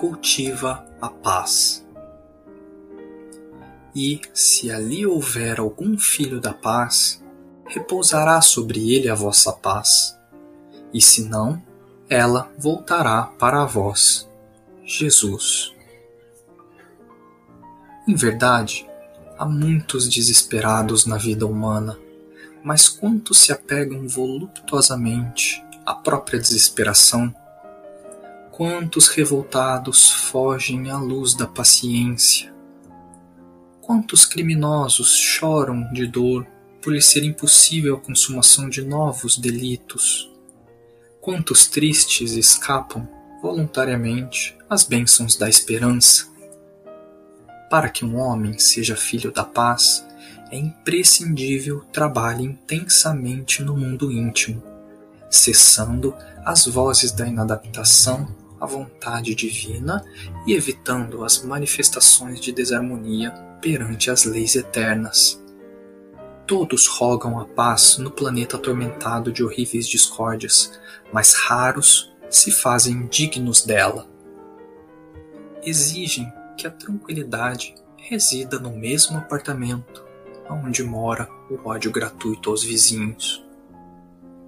cultiva a paz. E, se ali houver algum filho da paz, repousará sobre ele a vossa paz, e se não, ela voltará para vós. Jesus. Em verdade, há muitos desesperados na vida humana, mas quantos se apegam voluptuosamente à própria desesperação? Quantos revoltados fogem à luz da paciência? Quantos criminosos choram de dor por lhe ser impossível a consumação de novos delitos? Quantos tristes escapam voluntariamente às bênçãos da esperança? Para que um homem seja filho da paz, é imprescindível trabalhe intensamente no mundo íntimo, cessando as vozes da inadaptação à vontade divina e evitando as manifestações de desarmonia perante as leis eternas. Todos rogam a paz no planeta atormentado de horríveis discórdias, mas raros se fazem dignos dela. Exigem que a tranquilidade resida no mesmo apartamento onde mora o ódio gratuito aos vizinhos.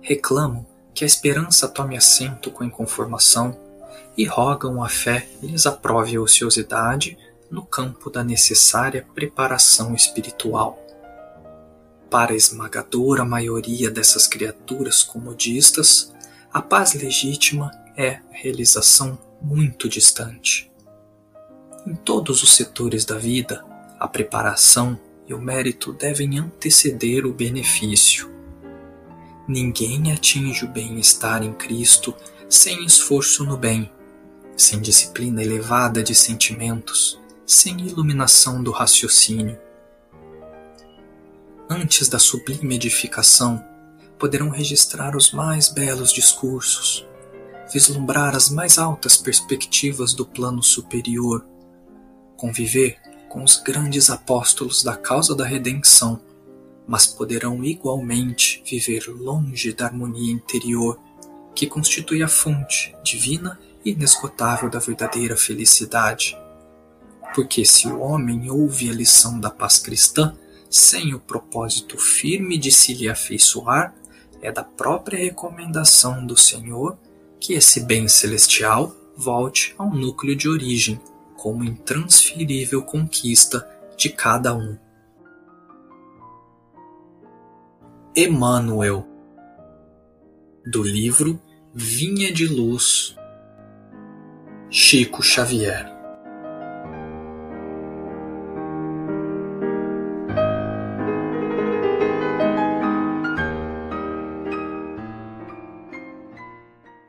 Reclamam que a esperança tome assento com a inconformação e rogam a fé lhes aprove a ociosidade no campo da necessária preparação espiritual. Para a esmagadora maioria dessas criaturas comodistas, a paz legítima é realização muito distante. Em todos os setores da vida, a preparação e o mérito devem anteceder o benefício. Ninguém atinge o bem-estar em Cristo sem esforço no bem, sem disciplina elevada de sentimentos, sem iluminação do raciocínio. Antes da sublime edificação, poderão registrar os mais belos discursos, vislumbrar as mais altas perspectivas do plano superior, conviver com os grandes apóstolos da causa da redenção, mas poderão igualmente viver longe da harmonia interior que constitui a fonte divina e inesgotável da verdadeira felicidade. Porque se o homem ouve a lição da paz cristã sem o propósito firme de se lhe afeiçoar, é da própria recomendação do Senhor que esse bem celestial volte ao núcleo de origem, como intransferível conquista de cada um. Emmanuel do livro Vinha de Luz, Chico Xavier